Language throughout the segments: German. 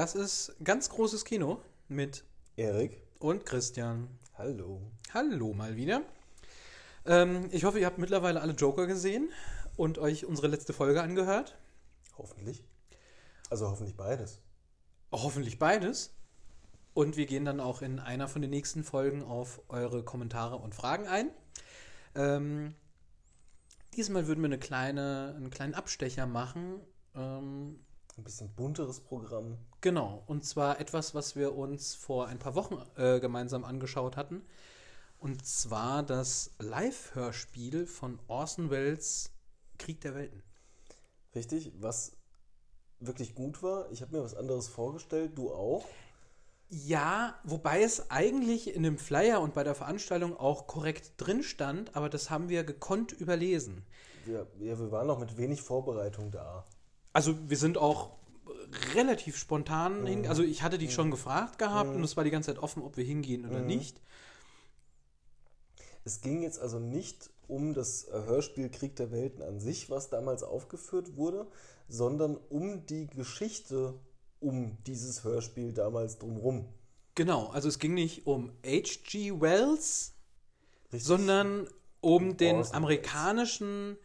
Das ist ganz großes Kino mit Erik. und Christian. Hallo. Hallo mal wieder. Ähm, ich hoffe, ihr habt mittlerweile alle Joker gesehen und euch unsere letzte Folge angehört. Hoffentlich. Also hoffentlich beides. Hoffentlich beides. Und wir gehen dann auch in einer von den nächsten Folgen auf eure Kommentare und Fragen ein. Ähm, diesmal würden wir eine kleine, einen kleinen Abstecher machen. Ähm, Ein bisschen bunteres Programm. Genau, und zwar etwas, was wir uns vor ein paar Wochen äh, gemeinsam angeschaut hatten. Und zwar das Live-Hörspiel von Orson Welles Krieg der Welten. Richtig, was wirklich gut war. Ich habe mir was anderes vorgestellt, du auch. Ja, wobei es eigentlich in dem Flyer und bei der Veranstaltung auch korrekt drin stand, aber das haben wir gekonnt überlesen. Wir, ja, wir waren noch mit wenig Vorbereitung da. Also wir sind auch relativ spontan hin. Also ich hatte dich schon gefragt gehabt und es war die ganze Zeit offen, ob wir hingehen oder nicht. Es ging jetzt also nicht um das Hörspiel Krieg der Welten an sich, was damals aufgeführt wurde, sondern um die Geschichte um dieses Hörspiel damals drumherum. Genau, also es ging nicht um H.G. Wells, Richtig? sondern um den amerikanischen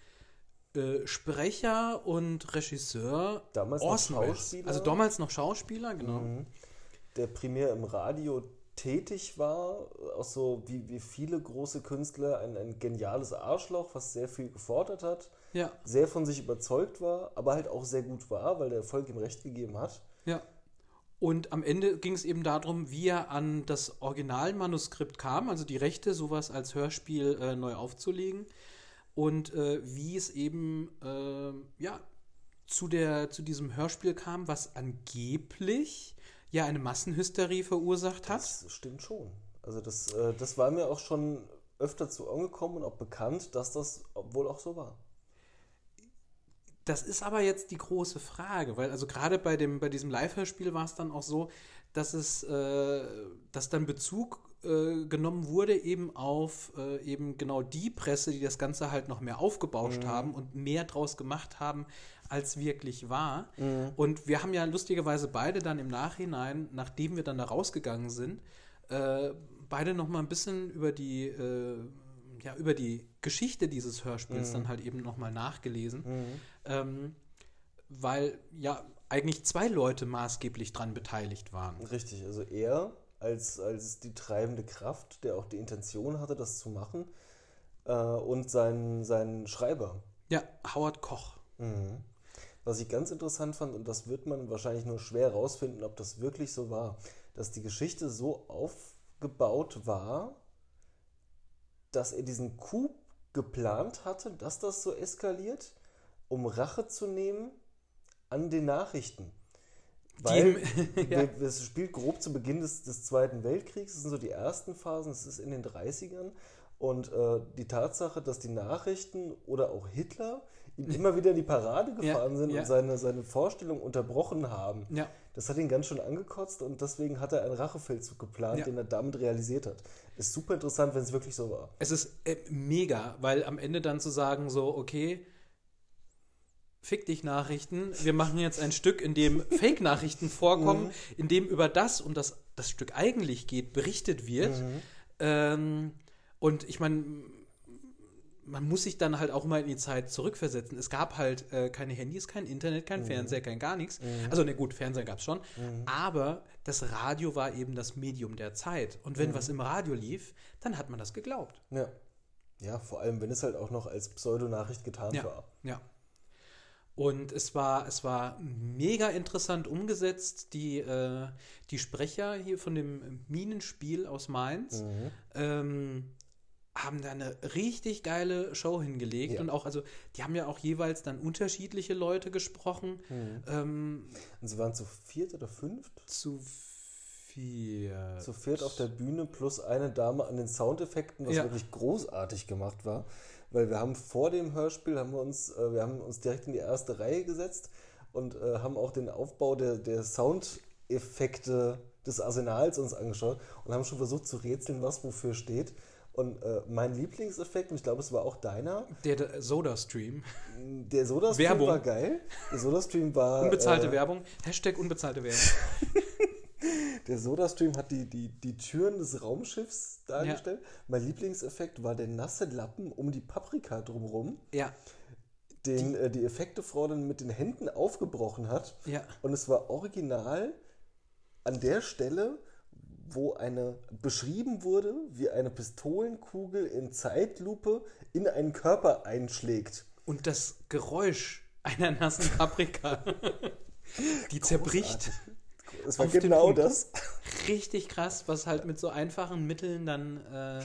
äh, Sprecher und Regisseur Damals. Schauspieler. Also damals noch Schauspieler, genau. der primär im Radio tätig war, auch so wie, wie viele große Künstler, ein, ein geniales Arschloch, was sehr viel gefordert hat, Ja, sehr von sich überzeugt war, aber halt auch sehr gut war, weil der Erfolg ihm recht gegeben hat. ja. Und am Ende ging es eben darum, wie er an das Originalmanuskript kam, also die Rechte, sowas als Hörspiel äh, neu aufzulegen. Und äh, wie es eben äh, ja, zu, der, zu diesem Hörspiel kam, was angeblich ja eine Massenhysterie verursacht hat. Das stimmt schon. Also das, äh, das war mir auch schon öfter zu Ohren gekommen und auch bekannt, dass das wohl auch so war. Das ist aber jetzt die große Frage, weil also gerade bei dem bei diesem Live-Hörspiel war es dann auch so, dass es äh, dass dann Bezug äh, genommen wurde eben auf äh, eben genau die Presse, die das Ganze halt noch mehr aufgebauscht haben und mehr draus gemacht haben, als wirklich war. Und wir haben ja lustigerweise beide dann im Nachhinein, nachdem wir dann da rausgegangen sind, äh, beide noch mal ein bisschen über die äh, ja, über die Geschichte dieses Hörspiels dann halt eben nochmal nachgelesen. Ähm, weil ja eigentlich zwei Leute maßgeblich dran beteiligt waren. Richtig, also er als, als die treibende Kraft, der auch die Intention hatte, das zu machen, äh, und sein, sein Schreiber. Ja, Howard Koch. Was ich ganz interessant fand, und das wird man wahrscheinlich nur schwer herausfinden, ob das wirklich so war, dass die Geschichte so aufgebaut war, dass er diesen Coup geplant hatte, dass das so eskaliert, um Rache zu nehmen an den Nachrichten. Weil ja. es spielt grob zu Beginn des, des Zweiten Weltkriegs, das sind so die ersten Phasen, es ist in den 30ern. Und äh, die Tatsache, dass die Nachrichten oder auch Hitler ihm immer wieder in die Parade Ja, gefahren sind ja. und seine, seine Vorstellung unterbrochen haben, Ja. das hat ihn ganz schön angekotzt und deswegen hat er einen Rachefeldzug geplant, Ja. den er damit realisiert hat. Ist super interessant, wenn es wirklich so war. Es ist äh, mega, weil am Ende dann zu sagen, so, okay, fick dich Nachrichten, wir machen jetzt ein Stück, in dem Fake-Nachrichten vorkommen, in dem über das, um das das Stück eigentlich geht, berichtet wird. Ähm, und ich meine, man muss sich dann halt auch mal in die Zeit zurückversetzen. Es gab halt äh, keine Handys, kein Internet, kein Fernseher, kein gar nichts. Also, ne, gut, Fernseher gab es schon. Aber das Radio war eben das Medium der Zeit. Und wenn was im Radio lief, dann hat man das geglaubt. Ja. Ja, vor allem, wenn es halt auch noch als Pseudonachricht getarnt Ja, war. ja. Und es war, es war mega interessant umgesetzt. Die, äh, die Sprecher hier von dem Minenspiel aus Mainz Mhm. ähm, haben da eine richtig geile Show hingelegt. Ja. Und auch, also, die haben ja auch jeweils dann unterschiedliche Leute gesprochen. Mhm. Ähm, Und sie waren zu viert oder fünft? zu vier. Zu viert auf der Bühne plus eine Dame an den Soundeffekten, was Ja. wirklich großartig gemacht war. Weil wir haben vor dem Hörspiel, haben wir uns, äh, wir haben uns direkt in die erste Reihe gesetzt und äh, haben auch den Aufbau der, der Soundeffekte des Arsenals uns angeschaut und haben schon versucht zu rätseln, was wofür steht. Und äh, mein Lieblingseffekt, und ich glaube, es war auch deiner, Der, der Soda-Stream. der Soda-Stream Werbung. war geil. Der Soda-Stream war. Unbezahlte äh, Werbung. Hashtag unbezahlte Werbung. Der Soda-Stream hat die, die, die Türen des Raumschiffs dargestellt. Mein Lieblingseffekt war der nasse Lappen um die Paprika drumherum, Ja, den die, äh, die Effektefrau dann mit den Händen aufgebrochen hat. ja. Und es war original an der Stelle, wo eine beschrieben wurde, wie eine Pistolenkugel in Zeitlupe in einen Körper einschlägt. Und das Geräusch einer nassen Paprika, die zerbricht. Es war genau das. Richtig krass, was halt mit so einfachen Mitteln dann äh,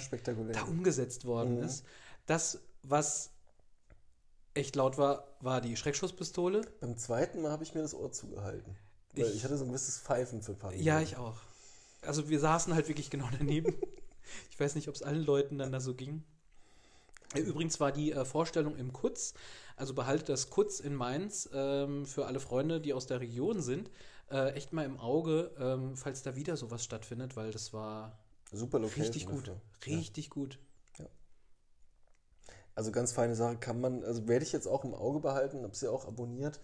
da umgesetzt worden Mhm. ist. Das, was echt laut war, war die Schreckschusspistole. Beim zweiten Mal habe ich mir das Ohr zugehalten. Weil ich, Ich- hatte so ein gewisses Pfeifen für Panik. Ja, ich auch. Also wir saßen halt wirklich genau daneben. Ich weiß nicht, ob es allen Leuten dann da so ging. Übrigens war die äh, Vorstellung im Kutz, also behaltet das Kutz in Mainz ähm, für alle Freunde, die aus der Region sind, äh, echt mal im Auge, ähm, falls da wieder sowas stattfindet, weil das war Super Location richtig gut. dafür. Richtig gut. Also ganz feine Sache kann man, also werde ich jetzt auch im Auge behalten, habe sie auch abonniert,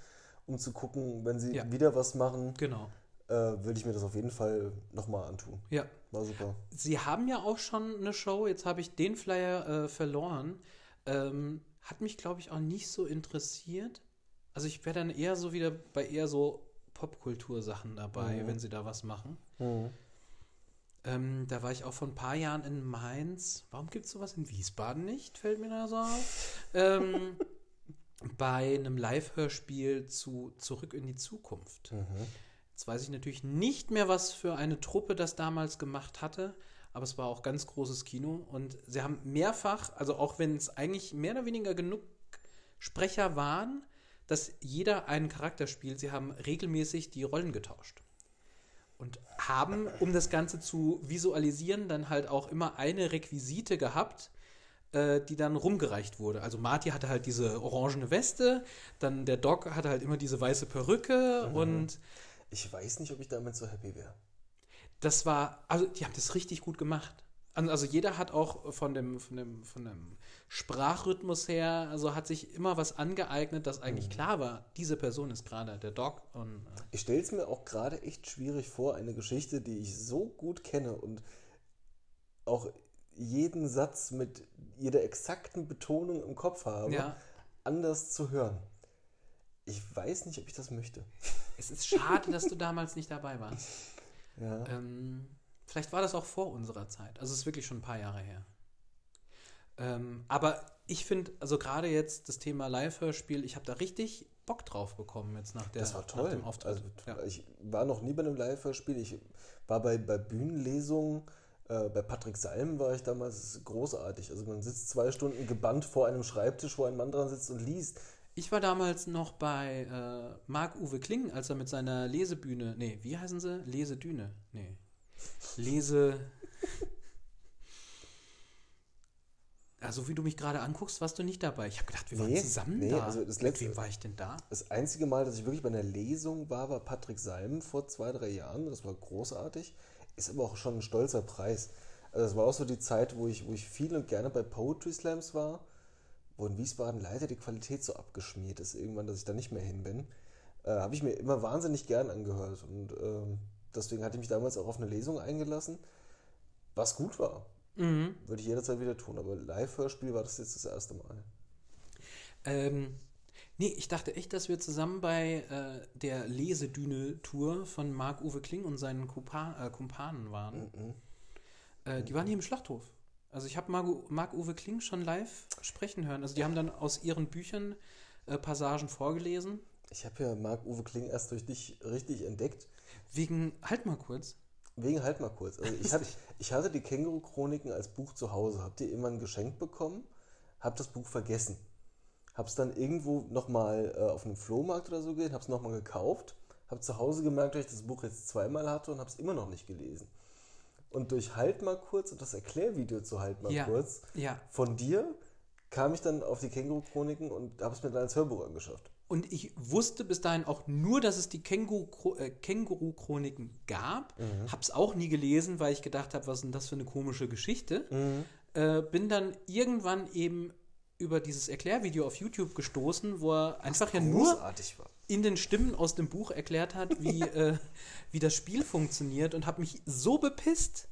um zu gucken, wenn sie Ja. wieder was machen, Genau. äh, würde ich mir das auf jeden Fall nochmal antun. Ja. War super. Sie haben ja auch schon eine Show, jetzt habe ich den Flyer äh, verloren. Ähm, hat mich, glaube ich, auch nicht so interessiert. Also ich wäre dann eher so wieder bei eher so Popkultursachen dabei, Mhm. wenn sie da was machen. Mhm. Ähm, da war ich auch vor ein paar Jahren in Mainz. Warum gibt es sowas in Wiesbaden nicht? Fällt mir da so auf. ähm, bei einem Live-Hörspiel zu Zurück in die Zukunft. Mhm. Jetzt weiß ich natürlich nicht mehr, was für eine Truppe das damals gemacht hatte, aber es war auch ganz großes Kino und sie haben mehrfach, also auch wenn es eigentlich mehr oder weniger genug Sprecher waren, dass jeder einen Charakter spielt, sie haben regelmäßig die Rollen getauscht. Und haben, um das Ganze zu visualisieren, dann halt auch immer eine Requisite gehabt, äh, die dann rumgereicht wurde. Also Marty hatte halt diese orangene Weste, dann der Doc hatte halt immer diese weiße Perücke und Ich weiß nicht, ob ich damit so happy wäre. das war, also die haben das richtig gut gemacht. Also jeder hat auch von dem, von dem, von dem Sprachrhythmus her, also hat sich immer was angeeignet, dass eigentlich klar war, diese Person ist gerade der Doc und äh, Ich stelle es mir auch gerade echt schwierig vor, eine Geschichte, die ich so gut kenne und auch jeden Satz mit jeder exakten Betonung im Kopf habe, ja, anders zu hören. Ich weiß nicht, ob ich das möchte. es ist schade, dass du damals nicht dabei warst. Ja. Ähm, vielleicht war das auch vor unserer Zeit. Also es ist wirklich schon ein paar Jahre her. Ähm, aber ich finde, also gerade jetzt das Thema Live-Hörspiel, ich habe da richtig Bock drauf bekommen jetzt nach, der, das war nach toll. dem Auftritt. Also, ja. Ich war noch nie bei einem Live-Hörspiel. Ich war bei, bei Bühnenlesungen. Äh, bei Patrick Salm war ich damals großartig. Also man sitzt zwei Stunden gebannt vor einem Schreibtisch, wo ein Mann dran sitzt und liest. Ich war damals noch bei äh, Marc-Uwe Kling, als er mit seiner Lesebühne, nee, wie heißen sie? Lesedüne, nee. Lese... Also wie du mich gerade anguckst, warst du nicht dabei. Ich habe gedacht, wir waren Nee, zusammen nee, da. also das Mit letzte- wem war ich denn da? Das einzige Mal, dass ich wirklich bei einer Lesung war, war Patrick Salm vor zwei, drei Jahren. Das war großartig. Ist aber auch schon ein stolzer Preis. Also das war auch so die Zeit, wo ich, wo ich viel und gerne bei Poetry Slams war, wo in Wiesbaden leider die Qualität so abgeschmiert ist, irgendwann, dass ich da nicht mehr hin bin. Äh, Habe ich mir immer wahnsinnig gern angehört. Und ähm, deswegen hatte ich mich damals auch auf eine Lesung eingelassen, was gut war. Mhm. Würde ich jederzeit wieder tun. Aber Live-Hörspiel war das jetzt das erste Mal. Ähm, nee, ich dachte echt, dass wir zusammen bei äh, der Lesedüne-Tour von Marc-Uwe Kling und seinen Kumpa äh, Kumpanen waren. Mhm. Äh, die waren hier im Schlachthof. Also ich habe Marc- Marc-Uwe Kling schon live sprechen hören. Also die haben dann aus ihren Büchern äh, Passagen vorgelesen. Ich habe ja Marc-Uwe Kling erst durch dich richtig entdeckt. Wegen, halt mal kurz. Wegen halt mal kurz. Also ich, hatte, ich hatte die Känguru-Chroniken als Buch zu Hause, hab die irgendwann geschenkt bekommen, hab das Buch vergessen. Hab's dann irgendwo nochmal äh, auf einem Flohmarkt oder so gesehen, hab's nochmal gekauft, hab zu Hause gemerkt, dass ich das Buch jetzt zweimal hatte und hab's immer noch nicht gelesen. Und durch Halt mal kurz und das Erklärvideo zu Halt mal Ja. kurz Ja. von dir kam ich dann auf die Känguru-Chroniken und habe es mir dann als Hörbuch angeschafft. Und ich wusste bis dahin auch nur, dass es die äh, Känguru-Chroniken gab. Hab's auch nie gelesen, weil ich gedacht habe, was ist denn das für eine komische Geschichte? Äh, bin dann irgendwann eben über dieses Erklärvideo auf YouTube gestoßen, wo er einfach ja nur war. in den Stimmen aus dem Buch erklärt hat, wie, äh, wie das Spiel funktioniert und habe mich so bepisst,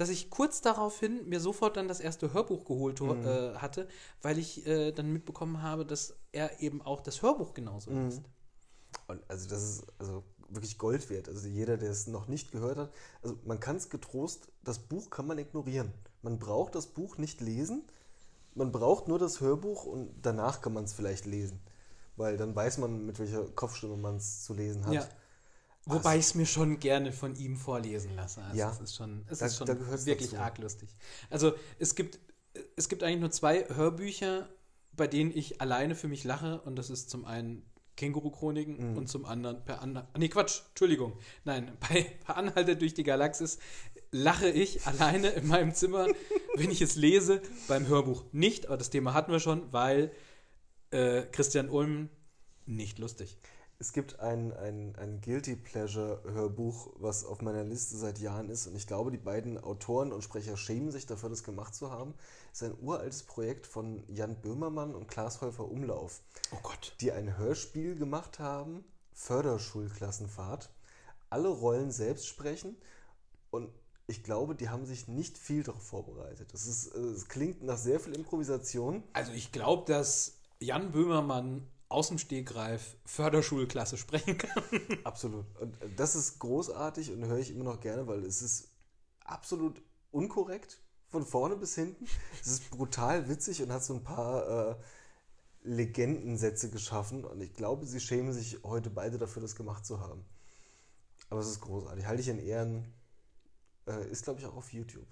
dass ich kurz daraufhin mir sofort dann das erste Hörbuch geholt Mhm. äh, hatte, weil ich äh, dann mitbekommen habe, dass er eben auch das Hörbuch genauso Mhm. liest. Und also das ist also wirklich Gold wert. Also jeder, der es noch nicht gehört hat, also man kann es getrost, das Buch kann man ignorieren. Man braucht das Buch nicht lesen, man braucht nur das Hörbuch und danach kann man es vielleicht lesen. Weil dann weiß man, mit welcher Kopfstimme man es zu lesen hat. Ja. Wobei ich es mir schon gerne von ihm vorlesen lasse. Also Ja. es ist schon, es Da- ist schon wirklich arg lustig. Also es gibt, es gibt eigentlich nur zwei Hörbücher, bei denen ich alleine für mich lache. Und das ist zum einen Känguru-Chroniken Mhm. und zum anderen per Anhalter. Nee, Quatsch, Entschuldigung. Nein, bei Per Anhalter durch die Galaxis lache ich alleine in meinem Zimmer, wenn ich es lese, beim Hörbuch nicht. Aber das Thema hatten wir schon, weil äh, Christian Ulm nicht lustig. Es gibt ein, ein, ein Guilty Pleasure Hörbuch, was auf meiner Liste seit Jahren ist. Und ich glaube, die beiden Autoren und Sprecher schämen sich dafür, das gemacht zu haben. Es ist ein uraltes Projekt von Jan Böhmermann und Klaas Häufer Umlauf, Oh Gott. die ein Hörspiel gemacht haben, Förderschulklassenfahrt. Alle Rollen selbst sprechen. Und ich glaube, die haben sich nicht viel darauf vorbereitet. Es, ist, äh, es klingt nach sehr viel Improvisation. Also ich glaube, dass Jan Böhmermann aus dem Stegreif Förderschulklasse sprechen kann. Absolut. Und äh, das ist großartig und höre ich immer noch gerne, weil es ist absolut unkorrekt von vorne bis hinten. Es ist brutal witzig und hat so ein paar äh, Legendensätze geschaffen und ich glaube, sie schämen sich heute beide dafür, das gemacht zu haben. Aber es ist großartig. Halte ich in Ehren. Äh, ist, glaube ich, auch auf YouTube.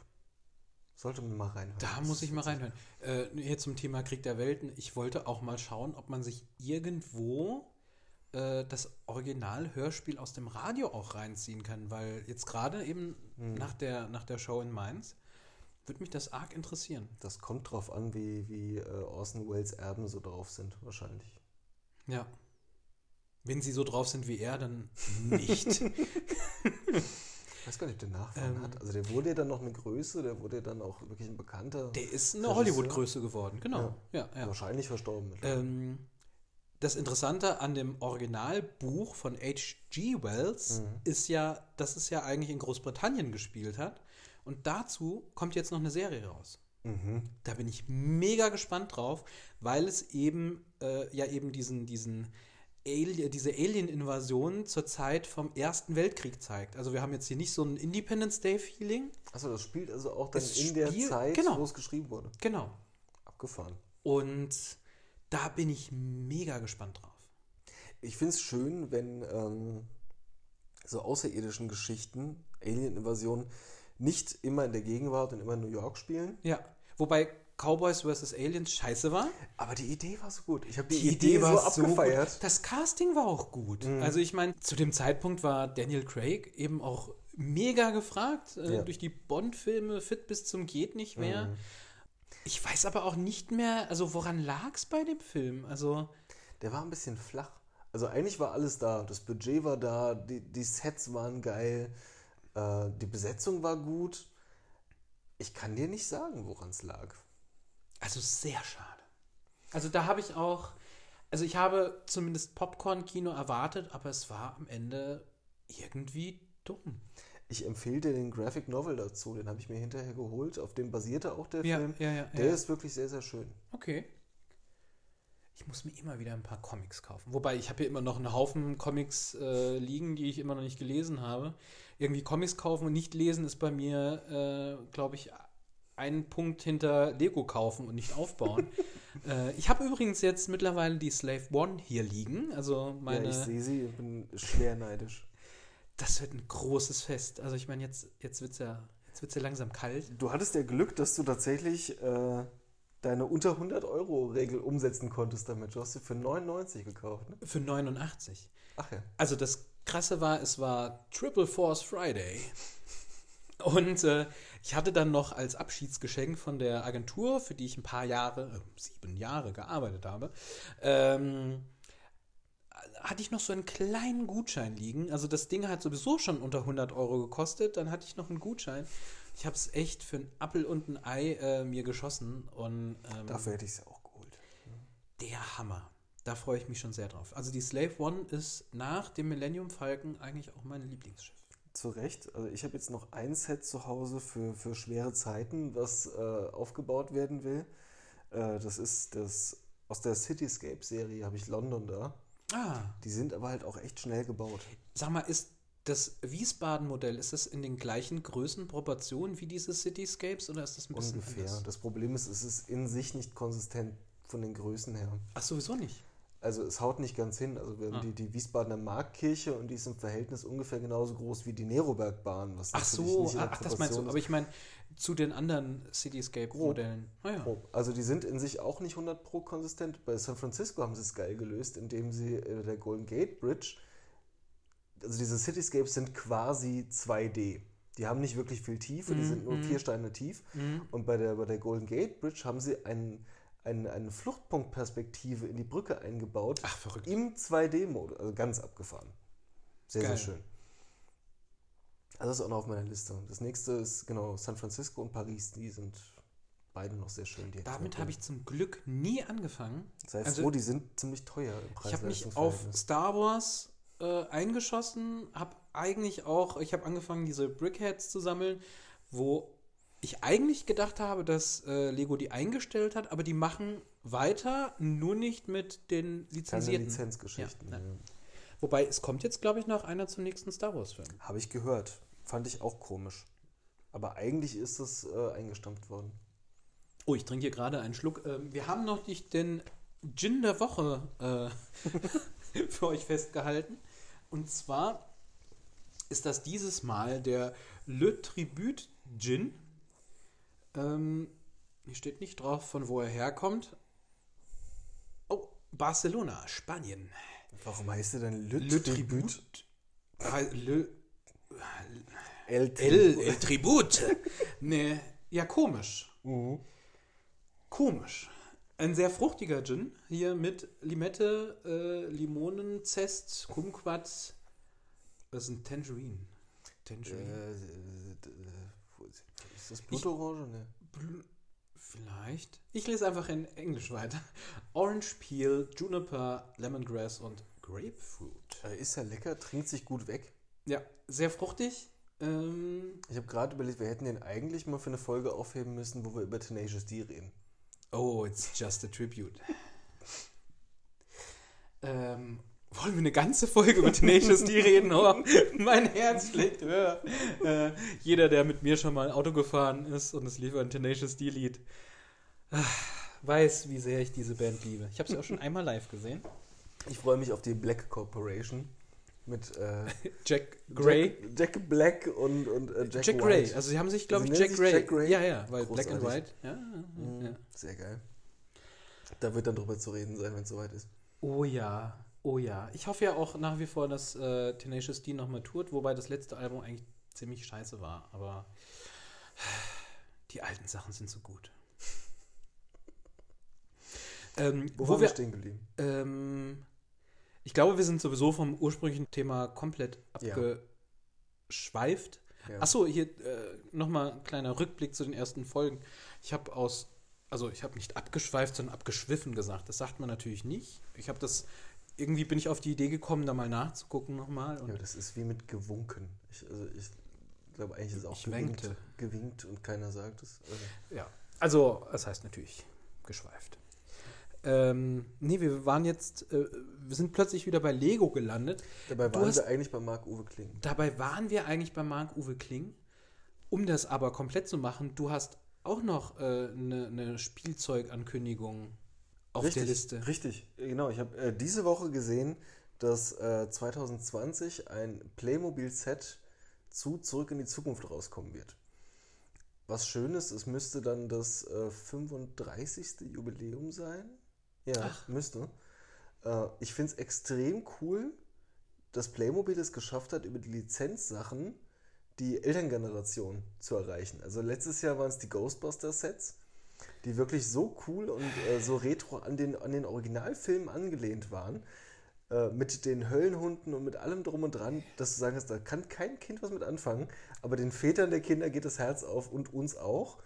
Sollte man mal reinhören. Da muss ich mal reinhören. Äh, hier zum Thema Krieg der Welten. Ich wollte auch mal schauen, ob man sich irgendwo äh, das Original-Hörspiel aus dem Radio auch reinziehen kann, weil jetzt gerade eben nach, der, nach der Show in Mainz würde mich das arg interessieren. Das kommt drauf an, wie, wie äh, Orson Welles Erben so drauf sind, wahrscheinlich. Ja. Wenn sie so drauf sind wie er, dann nicht. Ich weiß gar nicht, ob der Nachfahren Ähm. hat. Also der wurde ja dann noch eine Größe, der wurde ja dann auch wirklich ein bekannter. Der ist eine? Hollywood-Größe geworden, genau. Ja, ja. Wahrscheinlich verstorben. Ähm, das Interessante an dem Originalbuch von H.G. Wells ist ja, dass es ja eigentlich in Großbritannien gespielt hat. Und dazu kommt jetzt noch eine Serie raus. Mhm. Da bin ich mega gespannt drauf, weil es eben äh, ja eben diesen, diesen Ali diese Alien-Invasion zur Zeit vom Ersten Weltkrieg zeigt. Also wir haben jetzt hier nicht so ein Independence Day-Feeling. Achso, das spielt also auch dann in der Zeit, genau. wo es geschrieben wurde. Genau. Abgefahren. Und da bin ich mega gespannt drauf. Ich finde es schön, wenn ähm, so außerirdischen Geschichten, Alien-Invasionen, nicht immer in der Gegenwart und immer in New York spielen. Ja, wobei Cowboys vs. Aliens scheiße war. Aber die Idee war so gut. Ich habe die, Die Idee, Idee war so so abgefeiert. gut. Das Casting war auch gut. Mhm. Also ich meine, zu dem Zeitpunkt war Daniel Craig eben auch mega gefragt äh, Ja. durch die Bond-Filme, fit bis zum geht nicht mehr. Mhm. Ich weiß aber auch nicht mehr, also woran lag es bei dem Film? Also Der war ein bisschen flach. Also eigentlich war alles da. Das Budget war da, die, die Sets waren geil, äh, die Besetzung war gut. Ich kann dir nicht sagen, woran es lag. Also sehr schade. Also da habe ich auch, also ich habe zumindest Popcorn-Kino erwartet, aber es war am Ende irgendwie dumm. Ich empfehle dir den Graphic Novel dazu, den habe ich mir hinterher geholt. Auf dem basierte auch der Ja, Film. ja, ja, Der ja. ist wirklich sehr, sehr schön. Okay. Ich muss mir immer wieder ein paar Comics kaufen. Wobei ich habe hier immer noch einen Haufen Comics äh, liegen, die ich immer noch nicht gelesen habe. Irgendwie Comics kaufen und nicht lesen ist bei mir, äh, glaube ich, ein Punkt hinter Lego kaufen und nicht aufbauen. äh, ich habe übrigens jetzt mittlerweile die Slave One hier liegen. Also meine. Ja, ich sehe sie und bin schwer neidisch. das wird ein großes Fest. Also ich meine, jetzt, jetzt wird es ja, jetzt wird's ja langsam kalt. Du hattest ja Glück, dass du tatsächlich äh, deine unter 100 Euro Regel umsetzen konntest damit. Du hast sie für 99 gekauft, ne? Für 89. Ach ja. Also das Krasse war, es war Triple Force Friday. Und äh, ich hatte dann noch als Abschiedsgeschenk von der Agentur, für die ich ein paar Jahre, äh, sieben Jahre gearbeitet habe, ähm, hatte ich noch so einen kleinen Gutschein liegen. Also das Ding hat sowieso schon unter 100 Euro gekostet. Dann hatte ich noch einen Gutschein. Ich habe es echt für ein Appel und ein Ei äh, mir geschossen und ähm, Dafür hätte ich es ja auch geholt. der Hammer. Da freue ich mich schon sehr drauf. Also die Slave One ist nach dem Millennium Falcon eigentlich auch mein Lieblingsschiff. Zu Recht. Also ich habe jetzt noch ein Set zu Hause für, für schwere Zeiten, was äh, aufgebaut werden will. Äh, das ist das aus der Cityscape-Serie habe ich London da. Ah, Die sind aber halt auch echt schnell gebaut. sag mal, ist das Wiesbaden-Modell, ist das in den gleichen Größenproportionen wie diese Cityscapes oder ist das ein bisschen Ungefähr. anders? Das Problem ist, es ist in sich nicht konsistent von den Größen her. Ach, sowieso nicht. Also es haut nicht ganz hin. Also wir haben Ah. die, die Wiesbadener Marktkirche und die ist im Verhältnis ungefähr genauso groß wie die Nerobergbahn. Was Ach so, der ach, das meinst du. Proportion Aber ich meine, zu den anderen Cityscape-Modellen. Ah, ja. Also die sind in sich auch nicht 100 pro konsistent. Bei San Francisco haben sie es geil gelöst, indem sie äh, der Golden Gate Bridge, also diese Cityscapes sind quasi 2D. Die haben nicht wirklich viel Tiefe, die Mhm, sind nur mhm. vier Steine tief. Mhm. Und bei der, bei der Golden Gate Bridge haben sie einen, einen, eine Fluchtpunktperspektive in die Brücke eingebaut. Ach, verrückt. Im 2D-Modus, also ganz abgefahren. Sehr, Geil. sehr schön. Also das ist auch noch auf meiner Liste. Das nächste ist genau San Francisco und Paris. Die sind beide noch sehr schön. Damit habe ich zum Glück nie angefangen. Sei also- froh, die sind ziemlich teuer im Preis. Ich habe mich auf Star Wars äh, eingeschossen, habe eigentlich auch, ich habe angefangen, diese Brickheads zu sammeln, wo ich eigentlich gedacht habe, dass äh, Lego die eingestellt hat, aber die machen weiter, nur nicht mit den keine lizenzierten. Lizenzgeschichten. Ja. Wobei es kommt jetzt, glaube ich, noch einer zum nächsten Star Wars-Film. Habe ich gehört. Fand ich auch komisch. Aber eigentlich ist es äh, eingestampft worden. Oh, ich trinke hier gerade einen Schluck. Ähm, wir haben noch nicht den Gin der Woche äh, für euch festgehalten. Und zwar ist das dieses Mal der Le Tribut Gin. Ähm, hier steht nicht drauf, von wo er herkommt. Oh, Barcelona, Spanien. Warum heißt der denn Le, Le Tribut? Tribut. Le, El El, El Tribut. ne, ja, komisch. Mhm. Komisch. Ein sehr fruchtiger Gin. Hier mit Limette, äh, Limonen, Zest, Kumquat. Das ist ein Tangerine. Tangerine. äh, äh, ist das Blutorange? Ne. Bl- Vielleicht. Ich lese einfach in Englisch weiter. Orange Peel, Juniper, Lemongrass und Grapefruit. Äh, ist ja lecker, trinkt sich gut weg. Ja, sehr fruchtig. Ähm, Ich habe gerade überlegt, wir hätten den eigentlich mal für eine Folge aufheben müssen, wo wir über Tenacious D reden. oh, it's just a tribute. ähm, wollen wir eine ganze Folge über Tenacious D reden? Oh, mein Herz schlägt höher. Äh, jeder, der mit mir schon mal Auto gefahren ist und es lief ein Tenacious D-Lied, ah, weiß, wie sehr ich diese Band liebe. Ich habe sie auch schon einmal live gesehen. Ich freue mich auf die Black Corporation mit äh, Jack Gray. Jack, Jack Black und, und äh, Jack, Jack, White. Gray. Also sie haben sich, glaube ich, Jack Gray. Jack Gray? Ja, ja, weil Black and Großartig. White. Ja, Mhm, ja. Sehr geil. Da wird dann drüber zu reden sein, wenn es soweit ist. Oh ja, oh ja. Ich hoffe ja auch nach wie vor, dass äh, Tenacious D nochmal tourt, wobei das letzte Album eigentlich ziemlich scheiße war, aber die alten Sachen sind so gut. Ähm, Wo, wo, waren wir stehen geblieben? ähm, ich glaube, wir sind sowieso vom ursprünglichen Thema komplett Ja. abgeschweift. Ja. Achso, hier äh, nochmal ein kleiner Rückblick zu den ersten Folgen. Ich habe aus, also ich habe nicht abgeschweift, sondern abgeschwiffen gesagt. Das sagt man natürlich nicht. Ich habe das, irgendwie bin ich auf die Idee gekommen, da mal nachzugucken nochmal. Ja, das ist wie mit gewunken. Ich, also ich glaube eigentlich ist es auch gewinkt, gewinkt und keiner sagt es. Also, ja. Also, das heißt natürlich geschweift. Ähm, nee, wir waren jetzt, äh, wir sind plötzlich wieder bei Lego gelandet. dabei waren hast- wir eigentlich bei Marc-Uwe Kling. Dabei waren wir eigentlich bei Marc-Uwe Kling. Um das aber komplett zu machen, du hast auch noch eine äh, ne- ne Spielzeugankündigung auf richtig, der Liste. Richtig, genau. Ich habe äh, diese Woche gesehen, dass äh, 2020 ein Playmobil-Set zu Zurück in die Zukunft rauskommen wird. Was schön ist, es müsste dann das äh, 35. Jubiläum sein. Ja, Ach. müsste. Äh, ich finde es extrem cool, dass Playmobil es geschafft hat, über die Lizenzsachen die Elterngeneration zu erreichen. Also letztes Jahr waren es die Ghostbuster-Sets, die wirklich so cool und äh, so retro an den, an den Originalfilmen angelehnt waren. äh, mit den Höllenhunden und mit allem drum und dran, dass du sagen kannst, da kann kein Kind was mit anfangen, aber den Vätern der Kinder geht das Herz auf und uns auch.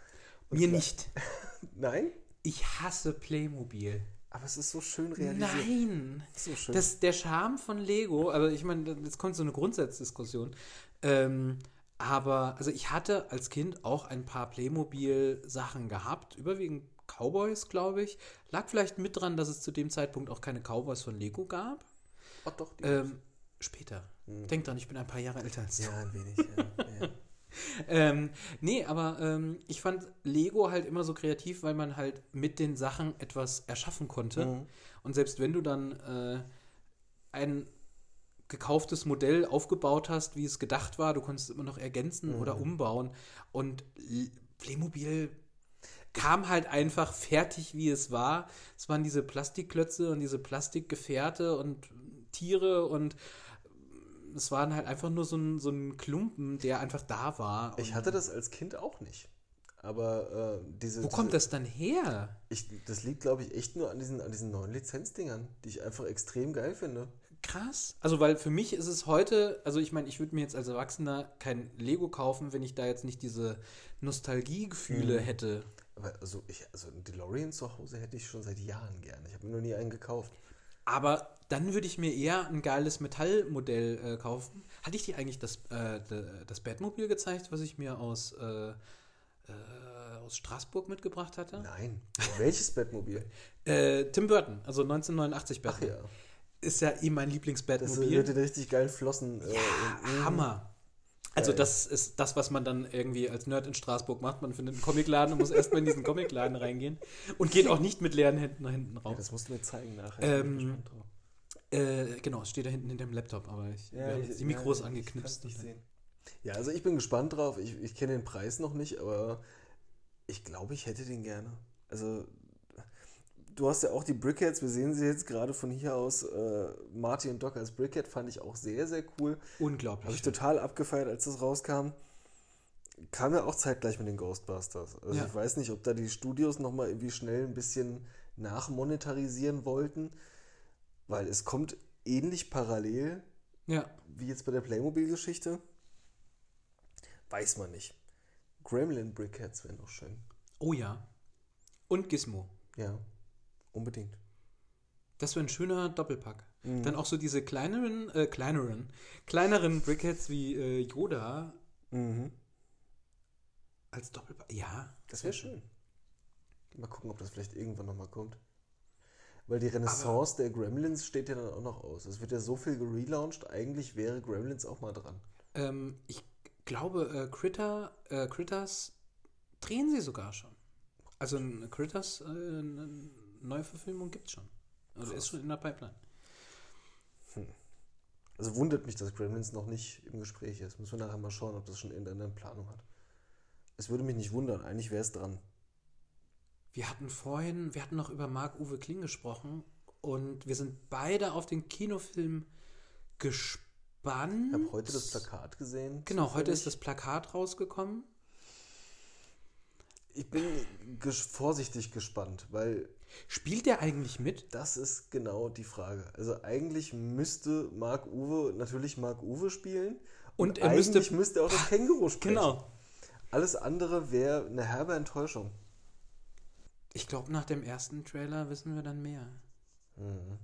Und Mir klar- nicht. Nein? Ich hasse Playmobil. Aber es ist so schön realisiert. Nein. So schön. Das, der Charme von Lego, also ich meine, jetzt kommt so eine Grundsatzdiskussion. Ähm, aber, also ich hatte als Kind auch ein paar Playmobil-Sachen gehabt, überwiegend Cowboys, glaube ich. Lag vielleicht mit dran, dass es zu dem Zeitpunkt auch keine Cowboys von Lego gab. oh, doch, die Ähm, später. Denk dran, ich bin ein paar Jahre älter als du. Ja, ein wenig. Ja, ja. Ähm, nee, aber ähm, ich fand Lego halt immer so kreativ, weil man halt mit den Sachen etwas erschaffen konnte. Mhm. Und selbst wenn du dann äh, ein gekauftes Modell aufgebaut hast, wie es gedacht war, du konntest es immer noch ergänzen oder umbauen. Und Playmobil kam halt einfach fertig, wie es war. Es waren diese Plastikklötze und diese Plastikgefährte und Tiere und es waren halt einfach nur so ein, so ein Klumpen, der einfach da war. Ich hatte das als Kind auch nicht. Aber äh, diese. Wo kommt das dann her? Ich, das liegt, glaube ich, echt nur an diesen, an diesen neuen Lizenzdingern, die ich einfach extrem geil finde. Krass. Also, weil für mich ist es heute, also ich meine, ich würde mir jetzt als Erwachsener kein Lego kaufen, wenn ich da jetzt nicht diese Nostalgiegefühle Mhm. hätte. Aber also, ich, also einen DeLorean zu Hause hätte ich schon seit Jahren gerne. Ich habe mir noch nie einen gekauft. Aber dann würde ich mir eher ein geiles Metallmodell äh, kaufen. Hatte ich dir eigentlich das, äh, das Batmobil gezeigt, was ich mir aus, äh, äh, aus Straßburg mitgebracht hatte? Nein. Welches Bettmobil? Äh, Tim Burton, also 1989 Ach Batman. ja. Ist ja eh mein Das Lieblingsbatmobil. mit den richtig geilen Flossen. äh, in- Hammer. Also das ist das, was man dann irgendwie als Nerd in Straßburg macht. Man findet einen Comicladen und muss erstmal in diesen Comicladen reingehen und geht auch nicht mit leeren Händen nach hinten Ja, raus. das musst du mir zeigen nachher. Ähm, Ich. Äh, genau, es steht da hinten hinter dem Laptop, aber ich, haben jetzt die Mikros ja, angeknipst. ich. Ja, also ich bin gespannt drauf. Ich, ich kenne den Preis noch nicht, aber ich glaube, ich hätte den gerne. Also, du hast ja auch die Brickheads. Wir sehen sie jetzt gerade von hier aus. Äh, Marty und Doc als Brickhead fand ich auch sehr, sehr cool. Unglaublich. Habe ich total abgefeiert, als das rauskam. Kam ja auch zeitgleich mit den Ghostbusters. Also Ja. ich weiß nicht, ob da die Studios nochmal irgendwie schnell ein bisschen nachmonetarisieren wollten, weil es kommt ähnlich parallel ja, wie jetzt bei der Playmobil-Geschichte. Weiß man nicht. Gremlin Brickheads wären noch schön. oh ja. Und Gizmo. Ja, unbedingt. Das wäre ein schöner Doppelpack. Mhm. Dann auch so diese kleineren, äh, kleineren, kleineren Brickheads wie äh, Yoda Mhm. als Doppelpack. Ja, Das wäre schön. Mal gucken, ob das vielleicht irgendwann nochmal kommt. Weil die Renaissance der Gremlins steht ja dann auch noch aus. Es wird ja so viel gelauncht, eigentlich wäre Gremlins auch mal dran. Ähm, ich glaube, äh, Critter, äh, Critters drehen sie sogar schon. Also ein Critters, äh, eine Neuverfilmung gibt es schon. Also ist schon in der Pipeline. Also wundert mich, dass Gremlins noch nicht im Gespräch ist. Müssen wir nachher mal schauen, ob das schon irgendeine Planung hat. Es würde mich nicht wundern, eigentlich wäre es dran. Wir hatten vorhin, wir hatten noch über Marc-Uwe Kling gesprochen und wir sind beide auf den Kinofilm gespannt. Ich habe heute das Plakat gesehen. Genau, heute ist das Plakat rausgekommen. Ich bin ges vorsichtig gespannt, weil Spielt der eigentlich mit? das ist genau die Frage. Also eigentlich müsste Marc Uwe natürlich Marc Uwe spielen Und er müsste- eigentlich müsste er auch das Känguru sprechen. Genau. Alles andere wäre eine herbe Enttäuschung. Ich glaube, nach dem ersten Trailer wissen wir dann mehr. Mhm.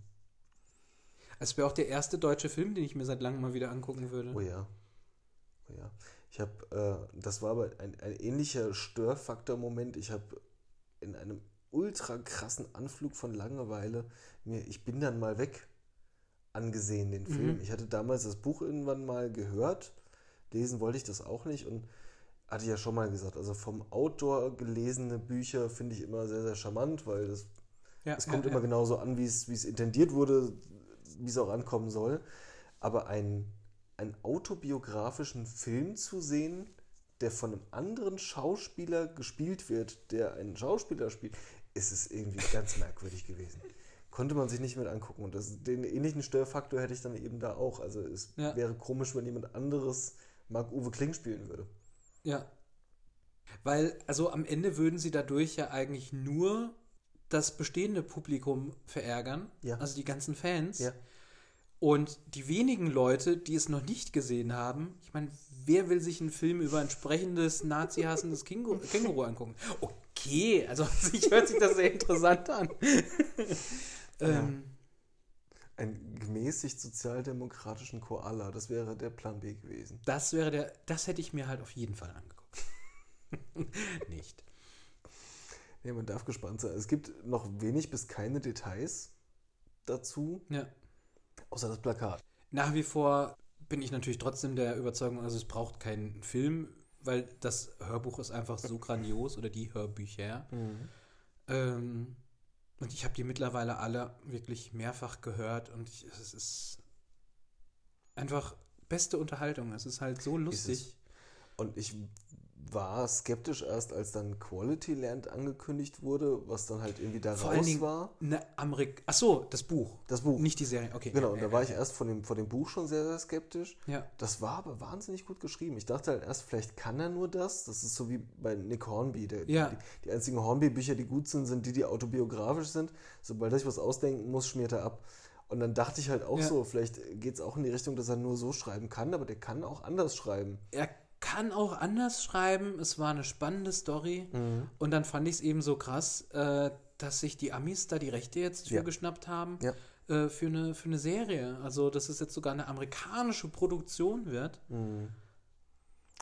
Es wäre auch der erste deutsche Film, den ich mir seit langem mal wieder angucken würde. Oh ja. Oh ja. Ich habe, äh, das war aber ein, ein ähnlicher Störfaktor-Moment. Ich habe in einem ultra krassen Anflug von Langeweile mir Ich bin dann mal weg angesehen, den Film. Mhm. Ich hatte damals das Buch irgendwann mal gehört. Lesen wollte ich das auch nicht und hatte ja schon mal gesagt, also vom Outdoor gelesene Bücher finde ich immer sehr, sehr charmant, weil das Ja, es kommt ja, immer ja. genauso an, wie es, wie es intendiert wurde, wie es auch ankommen soll. Aber ein, einen autobiografischen Film zu sehen, der von einem anderen Schauspieler gespielt wird, der einen Schauspieler spielt, ist es irgendwie ganz merkwürdig gewesen. Konnte man sich nicht mit angucken. Und das, den ähnlichen Störfaktor hätte ich dann eben da auch. Also es Ja. wäre komisch, wenn jemand anderes Marc-Uwe Kling spielen würde. Ja. Weil, also am Ende würden sie dadurch ja eigentlich nur das bestehende Publikum verärgern, Ja. also die ganzen Fans. Ja. Und die wenigen Leute, die es noch nicht gesehen haben, ich meine, wer will sich einen Film über ein sprechendes, nazi-hassendes Känguru, Känguru angucken? Okay, also sich hört sich das sehr interessant an. ähm, Ein gemäßigt sozialdemokratischen Koala, das wäre der Plan B gewesen. das wäre der, das hätte ich mir halt auf jeden Fall angeguckt. nicht. Nee, man darf gespannt sein. Es gibt noch wenig bis keine Details dazu, Ja. Außer das Plakat. Nach wie vor bin ich natürlich trotzdem der Überzeugung, also es braucht keinen Film, weil das Hörbuch ist einfach so grandios oder die Hörbücher. Ähm, und ich habe die mittlerweile alle wirklich mehrfach gehört und ich, es ist einfach beste Unterhaltung. Es ist halt so lustig. Und ich war skeptisch erst, als dann Quality Land angekündigt wurde, was dann halt irgendwie da Vor raus Dingen war. eine Amerik. Ach so, das Buch. Das Buch. Nicht die Serie. Okay. Genau, ja, und ja, da war ja, ich erst vor dem, vor dem Buch schon sehr, sehr skeptisch. Ja. Das war aber wahnsinnig gut geschrieben. Ich dachte halt erst, vielleicht kann er nur das. Das ist so wie bei Nick Hornby. Der, Ja. die, die einzigen Hornby-Bücher, die gut sind, sind die, die autobiografisch sind. Sobald er sich was ausdenken muss, schmiert er ab. Und dann dachte ich halt auch so, vielleicht geht es auch in die Richtung, dass er nur so schreiben kann, aber der kann auch anders schreiben. er kann auch anders schreiben. Es war eine spannende Story. Mhm. Und dann fand ich es eben so krass, äh, dass sich die Amis da die Rechte jetzt für Ja. geschnappt haben Ja. äh, für, eine, für eine Serie. Also, dass es jetzt sogar eine amerikanische Produktion wird.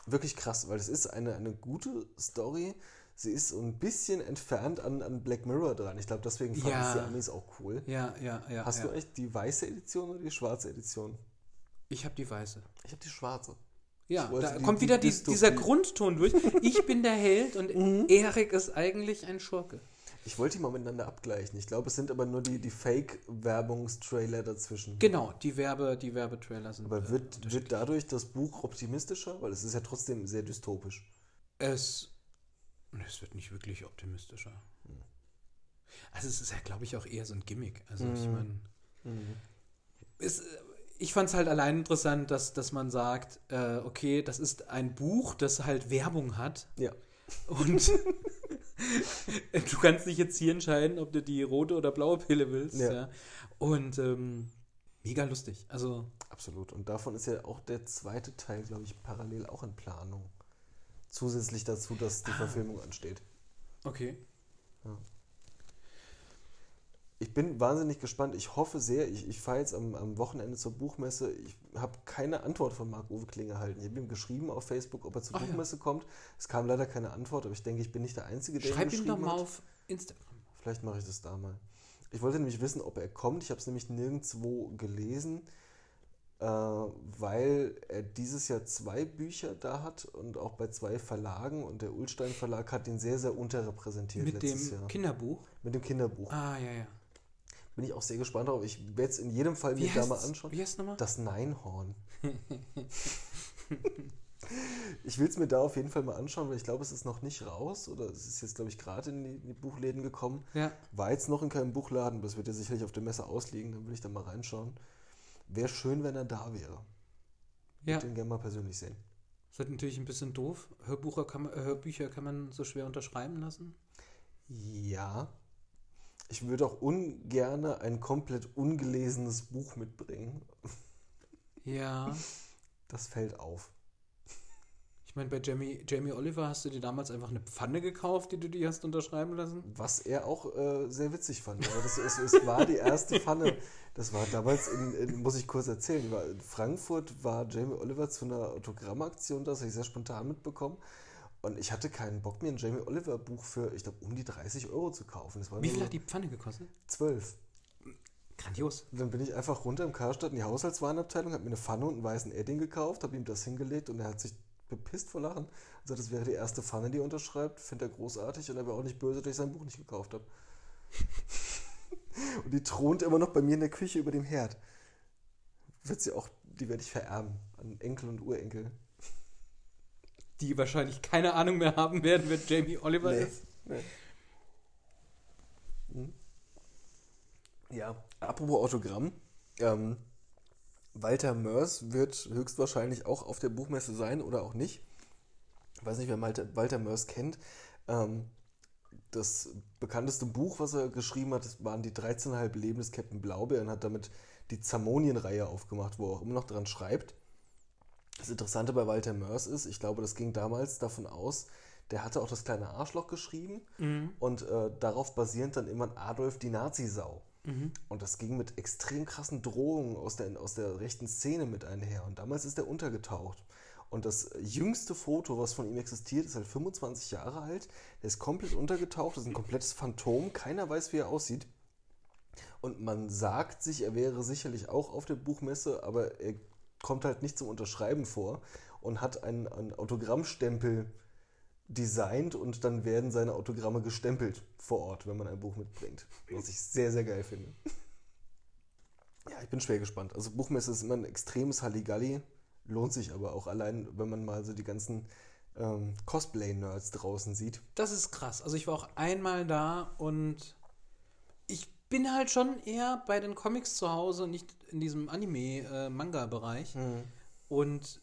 Wirklich krass, weil es ist eine, eine gute Story. Sie ist so ein bisschen entfernt an, an Black Mirror dran. Ich glaube, deswegen fanden Ja. es die Amis auch cool. Ja, ja, ja. Hast du echt die weiße Edition oder die schwarze Edition? Ich habe die weiße. Ich habe die schwarze. Ja, wollte da die- kommt wieder die, dieser Grundton durch. Ich bin der Held und Mhm. Erik ist eigentlich ein Schurke. Ich wollte die mal miteinander abgleichen. Ich glaube, es sind aber nur die, die Fake-Werbungstrailer dazwischen. Genau, die Werbe, die Werbetrailer sind. Aber äh, wird, wird dadurch das Buch optimistischer? Weil es ist ja trotzdem sehr dystopisch. Es, es wird nicht wirklich optimistischer. Also es ist ja, glaube ich, auch eher so ein Gimmick. Also ich meine, es, ich fand es halt allein interessant, dass, dass man sagt, äh, okay, das ist ein Buch, das halt Werbung hat. Ja. Und du kannst dich jetzt hier entscheiden, ob du die rote oder blaue Pille willst. Ja. Ja. Und ähm, mega lustig. Also Absolut. Und davon ist ja auch der zweite Teil, glaube ich, parallel auch in Planung. Zusätzlich dazu, dass die Verfilmung ansteht. okay. Ich bin wahnsinnig gespannt. Ich hoffe sehr, ich, ich fahre jetzt am, am Wochenende zur Buchmesse. Ich habe keine Antwort von Marc-Uwe Kling erhalten. Ich habe ihm geschrieben auf Facebook, ob er zur Ach ja. Buchmesse kommt. Es kam leider keine Antwort, aber ich denke, ich bin nicht der Einzige, der Schreib ihm ihm doch mal hat. auf Instagram. Vielleicht mache ich das da mal. Ich wollte nämlich wissen, ob er kommt. Ich habe es nämlich nirgendwo gelesen, äh, weil er dieses Jahr zwei Bücher da hat und auch bei zwei Verlagen. Und der Ulstein Verlag hat ihn sehr, sehr unterrepräsentiert Mit letztes dem Jahr. Kinderbuch. Mit dem Kinderbuch. Ah, ja, ja. Bin ich auch sehr gespannt drauf. Ich werde es in jedem Fall mir da mal anschauen. Wie heißt es nochmal? Das Neinhorn. ich will es mir da auf jeden Fall mal anschauen, weil ich glaube, es ist noch nicht raus oder es ist jetzt, glaube ich, gerade in die, in die Buchläden gekommen. Ja. War jetzt noch in keinem Buchladen, das wird ja sicherlich auf der Messe ausliegen, dann will ich da mal reinschauen. Wäre schön, wenn er da wäre. Ich Ja. würde ihn gerne mal persönlich sehen. Das ist natürlich ein bisschen doof. Hörbucher kann man, äh, Hörbücher kann man so schwer unterschreiben lassen. Ja. Ich würde auch ungern ein komplett ungelesenes Buch mitbringen. Ja. Das fällt auf. Ich meine, bei Jamie, Jamie Oliver hast du dir damals einfach eine Pfanne gekauft, die du dir hast unterschreiben lassen? Was er auch äh, sehr witzig fand. Aber das, es, es war die erste Pfanne. Das war damals, in, in, muss ich kurz erzählen, in Frankfurt war Jamie Oliver zu einer Autogrammaktion, das habe ich sehr spontan mitbekommen. Und ich hatte keinen Bock, mir ein Jamie Oliver Buch für, ich glaube, um die 30 Euro zu kaufen. Wie viel hat die Pfanne gekostet? 12. Grandios. Dann bin ich einfach runter im Karstadt in die Haushaltswarenabteilung, habe mir eine Pfanne und einen weißen Edding gekauft, habe ihm das hingelegt und er hat sich bepisst vor Lachen. Und sagt, das wäre die erste Pfanne, die er unterschreibt. Findet er großartig und er wäre auch nicht böse, dass ich sein Buch nicht gekauft habe. und die thront immer noch bei mir in der Küche über dem Herd. Wird sie auch, die werde ich vererben an Enkel und Urenkel. Die wahrscheinlich keine Ahnung mehr haben werden, wer Jamie Oliver Nee. ist. Nee. Hm. Ja, apropos Autogramm. Ähm, Walter Mörs wird höchstwahrscheinlich auch auf der Buchmesse sein oder auch nicht. Ich weiß nicht, wer Walter Mörs kennt. Ähm, das bekannteste Buch, was er geschrieben hat, waren die 13,5 Leben des Captain Blaubeer und hat damit die Zamonien-Reihe aufgemacht, wo er auch immer noch dran schreibt. Das Interessante bei Walter Mörs ist, ich glaube, das ging damals davon aus, der hatte auch das kleine Arschloch geschrieben und äh, darauf basierend dann immer Adolf die Nazi-Sau. Und das ging mit extrem krassen Drohungen aus der, aus der rechten Szene mit einher. Und damals ist er untergetaucht. Und das jüngste Foto, was von ihm existiert, ist halt 25 Jahre alt. Der ist komplett untergetaucht, das ist ein komplettes Phantom. Keiner weiß, wie er aussieht. Und man sagt sich, er wäre sicherlich auch auf der Buchmesse, aber er kommt halt nicht zum Unterschreiben vor und hat einen, einen Autogrammstempel designt und dann werden seine Autogramme gestempelt vor Ort, wenn man ein Buch mitbringt. Was ich sehr, sehr geil finde. Ja, ich bin schwer gespannt. Also Buchmesse ist immer ein extremes Halligalli, lohnt sich aber auch allein, wenn man mal so die ganzen ähm, Cosplay-Nerds draußen sieht. Das ist krass. Also ich war auch einmal da und bin halt schon eher bei den Comics zu Hause und nicht in diesem Anime-Manga-Bereich. Und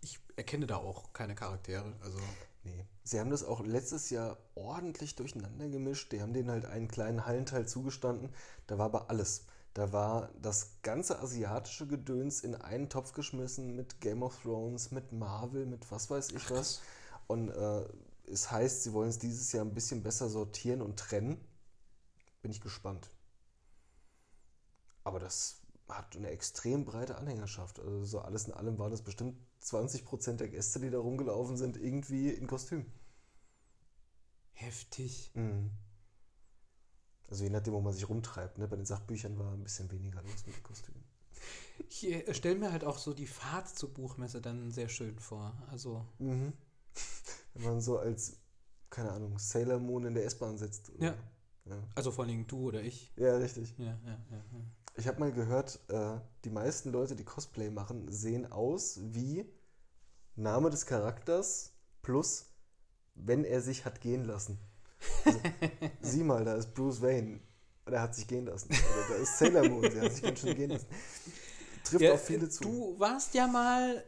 ich erkenne da auch keine Charaktere. Also Nee. Sie haben das auch letztes Jahr ordentlich durcheinander gemischt. Die haben denen halt einen kleinen Hallenteil zugestanden. Da war aber alles. Da war das ganze asiatische Gedöns in einen Topf geschmissen mit Game of Thrones, mit Marvel, mit was weiß ich was. Und äh, es heißt, sie wollen es dieses Jahr ein bisschen besser sortieren und trennen. Bin ich gespannt. Aber das hat eine extrem breite Anhängerschaft. Also so alles in allem waren das bestimmt 20% der Gäste, die da rumgelaufen sind, irgendwie in Kostüm. heftig. Mhm. Also je nachdem, wo man sich rumtreibt. Ne? Bei den Sachbüchern war ein bisschen weniger los mit den Kostümen. Ich äh, stelle mir halt auch so die Fahrt zur Buchmesse dann sehr schön vor. Also Mhm. Wenn man so als, keine Ahnung, Sailor Moon in der S-Bahn sitzt. oder- Ja. Ja. Also vor allen Dingen du oder ich. Ja, richtig. Ja, ja. Ich habe mal gehört, äh, die meisten Leute, die Cosplay machen, sehen aus wie Name des Charakters plus, wenn er sich hat gehen lassen. Also, sieh mal, da ist Bruce Wayne. Und er hat sich gehen lassen. Oder da ist Sailor Moon, sie hat sich ganz schön gehen lassen. Trifft Ja, auf viele zu. Du warst ja mal.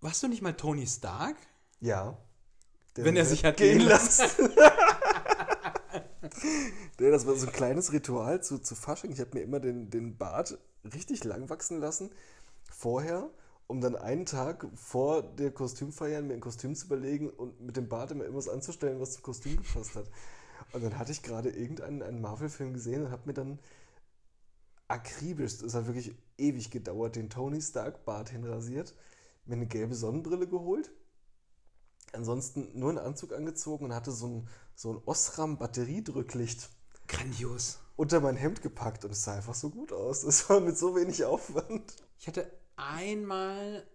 Warst du nicht mal Tony Stark? Ja. Der Wenn er sich hat gehen lassen. Der, das war so ein kleines Ritual zu, zu Fasching. Ich habe mir immer den, den Bart richtig lang wachsen lassen. Vorher, um dann einen Tag vor der Kostümfeier mir ein Kostüm zu überlegen und mit dem Bart immer irgendwas anzustellen, was zum Kostüm gepasst hat. Und dann hatte ich gerade irgendeinen einen Marvel-Film gesehen und habe mir dann akribisch, es hat wirklich ewig gedauert, den Tony Stark Bart hinrasiert, mir eine gelbe Sonnenbrille geholt ansonsten nur einen Anzug angezogen und hatte so ein, so ein Osram Batteriedrücklicht Grandios. unter mein Hemd gepackt und es sah einfach so gut aus. Das war mit so wenig Aufwand. Ich hatte einmal.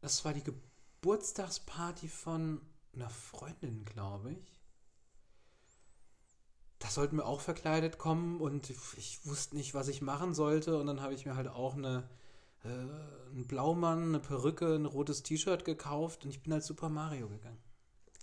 Das war die Geburtstagsparty von einer Freundin, glaube ich. Da sollten wir auch verkleidet kommen und ich wusste nicht, was ich machen sollte. Und dann habe ich mir halt auch eine, äh, einen Blaumann, eine Perücke, ein rotes T-Shirt gekauft und ich bin als Super Mario gegangen.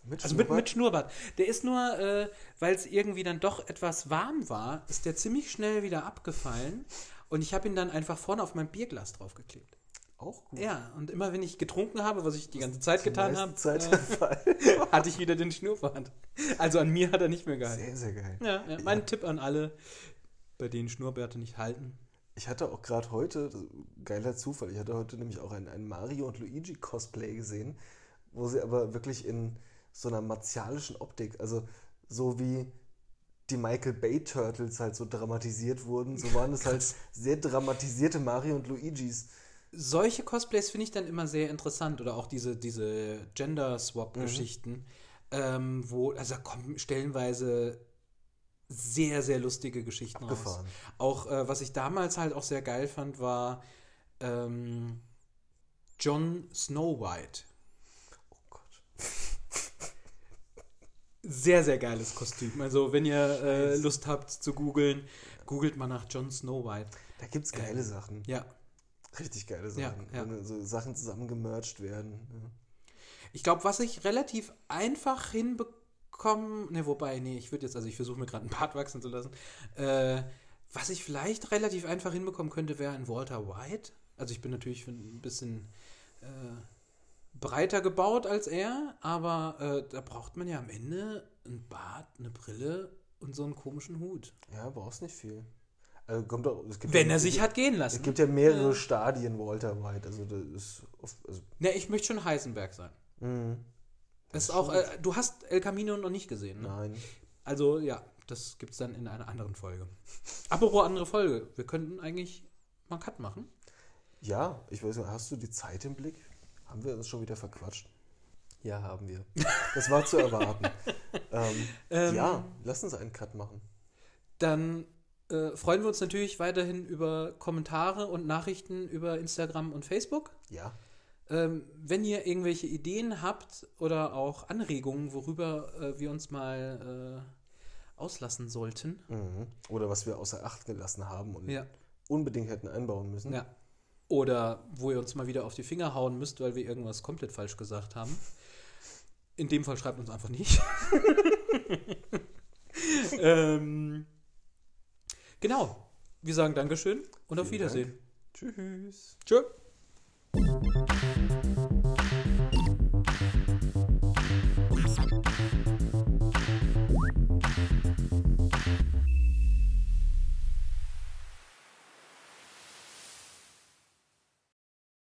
Mit Also mit, Schnurrbart? mit Schnurrbart. Der ist nur, äh, weil es irgendwie dann doch etwas warm war, ist der ziemlich schnell wieder abgefallen. Und ich habe ihn dann einfach vorne auf mein Bierglas draufgeklebt. Auch gut. Ja, und immer wenn ich getrunken habe, was ich die ganze Zeit getan habe, äh, hatte ich wieder den Schnurrbart. Also an mir hat er nicht mehr gehalten. Sehr, sehr geil. Ja, ja. Mein Tipp an alle, bei denen Schnurrbärte nicht halten. Ich hatte auch gerade heute, geiler Zufall, ich hatte heute nämlich auch ein, ein Mario und Luigi Cosplay gesehen, wo sie aber wirklich in so einer martialischen Optik, also so wie die Michael Bay Turtles halt so dramatisiert wurden, so waren es halt sehr dramatisierte Mario und Luigis. Solche Cosplays finde ich dann immer sehr interessant oder auch diese, diese Gender-Swap-Geschichten, ähm, wo, also da kommen stellenweise sehr, sehr lustige Geschichten raus. Abgefahren. Auch, äh, was ich damals halt auch sehr geil fand, war ähm, John Snow White. Oh Gott. Sehr, sehr geiles Kostüm. Also, wenn ihr äh, Lust habt zu googeln, googelt mal nach John Snow White. Da gibt es geile Ähm, Sachen. Ja, Richtig geile Ja, Sachen. ja. Wenn so Sachen zusammengemercht werden. Ja. Ich glaube, was ich relativ einfach hinbekommen, ne, wobei, nee, ich würde jetzt, also ich versuche mir gerade einen Bart wachsen zu lassen. Äh, was ich vielleicht relativ einfach hinbekommen könnte, wäre ein Walter White. Also ich bin natürlich ein bisschen äh, breiter gebaut als er, aber äh, da braucht man ja am Ende ein Bart, eine Brille und so einen komischen Hut. Ja, brauchst nicht viel. Also kommt auch, es gibt Wenn ja, er sich hat gehen Es lassen. gibt ja mehrere Stadien Walter White. Also das ist oft, also, Ne, ich möchte schon Heisenberg sein. mh, Das ist auch, äh, du hast El Camino noch nicht gesehen, ne? nein. Also ja, das gibt's dann in einer anderen Folge. Apropos andere Folge, wir könnten eigentlich mal einen Cut machen. Ja, ich weiß nicht, hast du die Zeit im Blick? Haben wir uns schon wieder verquatscht? Ja, haben wir. Das war zu erwarten. ähm, Ähm, ja, lass uns einen Cut machen. Dann äh, freuen wir uns natürlich weiterhin über Kommentare und Nachrichten über Instagram und Facebook. Ja, Ähm, wenn ihr irgendwelche Ideen habt oder auch Anregungen, worüber äh, wir uns mal äh, auslassen sollten. mhm. oder was wir außer Acht gelassen haben und Ja. unbedingt hätten einbauen müssen. ja. Oder wo ihr uns mal wieder auf die Finger hauen müsst, weil wir irgendwas komplett falsch gesagt haben. In dem Fall schreibt uns einfach nicht. ähm, genau. Wir sagen Dankeschön und auf Vielen Wiedersehen. Tschüss. Tschö.